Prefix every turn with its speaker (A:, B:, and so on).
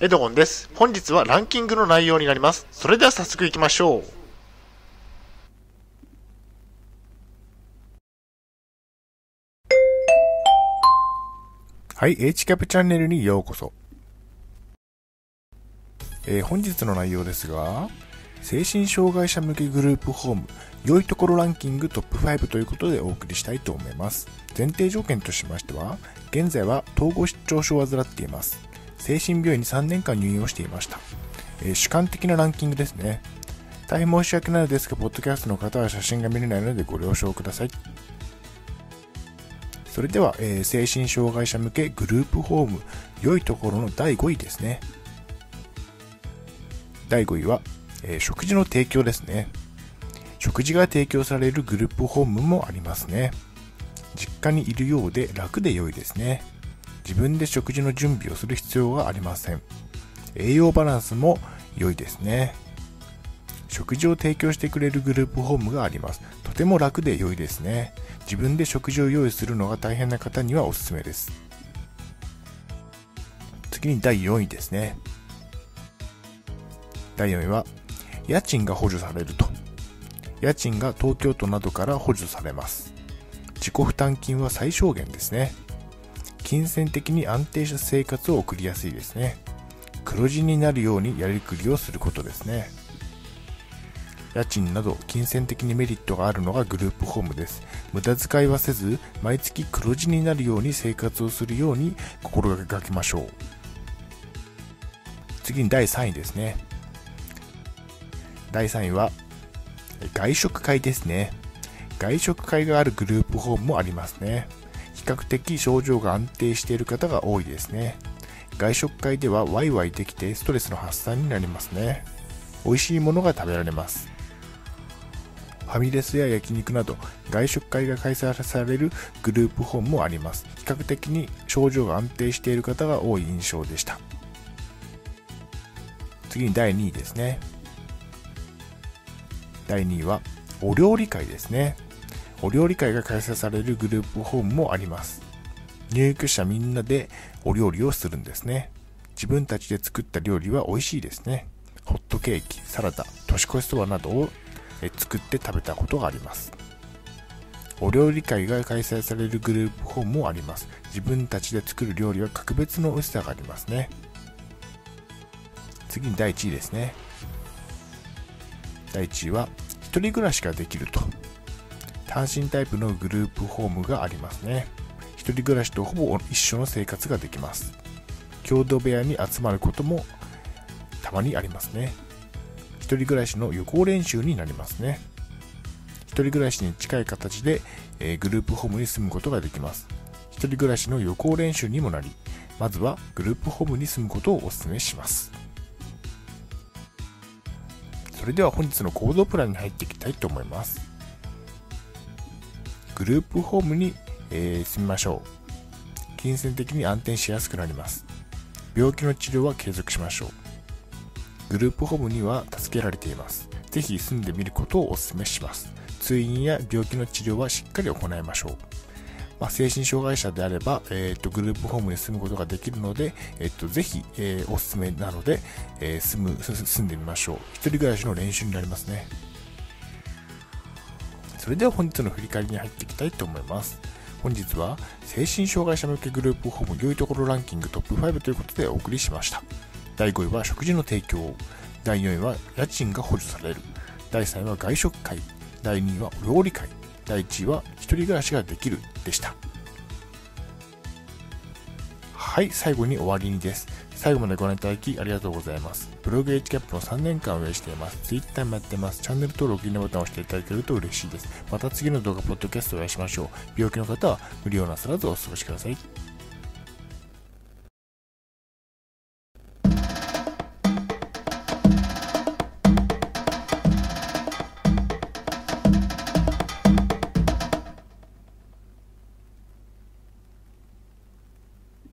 A: エドゴンです。本日はランキングの内容になります。それでは早速行きましょう。
B: はい、H キャプチャンネルにようこそ。えー本日の内容ですが、精神障害者向けグループホーム、良いところランキングトップ5ということでお送りしたいと思います。前提条件としましては、現在は統合失調症を患っています。精神病院に3年間入院をしていました。えー主観的なランキングですね。大変申し訳ないのですが、ポッドキャストの方は写真が見れないのでご了承ください。それでは、えー精神障害者向けグループホーム良いところの第5位ですね第5位は、えー食事の提供ですね食事が提供されるグループホームもありますね実家にいるようで楽で良いですね自分で食事の準備をする必要がありません。栄養バランスも良いですね。食事を提供してくれるグループホームがあります。とても楽で良いですね。自分で食事を用意するのが大変な方にはおすすめです。次に第4位ですね。第4位は家賃が補助されると。家賃が東京都などから補助されます。自己負担金は最小限ですね。金銭的に安定した生活を送りやすいですね。黒字になるようにやりくりをすることですね。家賃など金銭的にメリットがあるのがグループホームです。無駄遣いはせず毎月黒字になるように生活をするように心がけましょう。次に第3位ですね。第3位は外食会ですね。外食会があるグループホームもありますね。較的症状が安定している方が多いですね。外食会ではワイワイできてストレスの発散になりますね。美味しいものが食べられます。ファミレスや焼肉など外食会が開催されるグループホームもあります。比較的に症状が安定している方が多い印象でした。次に第2位ですね。第2位はお料理会ですね。お料理会が開催されるグループホームもあります。入居者みんなでお料理をするんですね。自分たちで作った料理は美味しいですね。ホットケーキサラダ年越しそばなどを作って食べたことがあります。お料理会が開催されるグループホームもあります。自分たちで作る料理は格別の美味しさがありますね。次に第1位ですね。第1位は一人暮らしができると。単身タイプのグループホームがありますね。一人暮らしとほぼ一緒の生活ができます。共同部屋に集まることもたまにありますね。一人暮らしの予行練習になりますね。一人暮らしに近い形で、えーグループホームに住むことができます。一人暮らしの予行練習にもなりまずはグループホームに住むことをお勧めします。それでは本日の行動プランに入っていきたいと思います。グループホームに、えー住みましょう金銭的に安定しやすくなります病気の治療は継続しましょうグループホームには助けられています。ぜひ住んでみることをお勧めします。通院や病気の治療はしっかり行いましょう。まあ、精神障害者であれば、えーと、グループホームに住むことができるので、えーと、ぜひ、えーおすすめなので、えー住む、住んでみましょう。一人暮らしの練習になりますね。それでは本日の振り返りに入っていきたいと思います。本日は精神障害者向けグループホーム良いところランキングトップ5ということでお送りしました。第5位は食事の提供。第4位は家賃が補助される。第3位は外食会。第2位は料理会。第1位は一人暮らしができる。でした。はい最後に終わりにです。最後までご覧いただきありがとうございます。ブログ HCAP の3年間を運営しています。Twitter もやってます。チャンネル登録いいねボタンを押していただけると嬉しいです。また次の動画ポッドキャストをお会いしましょう。病気の方は無理をなさらずお過ごしください。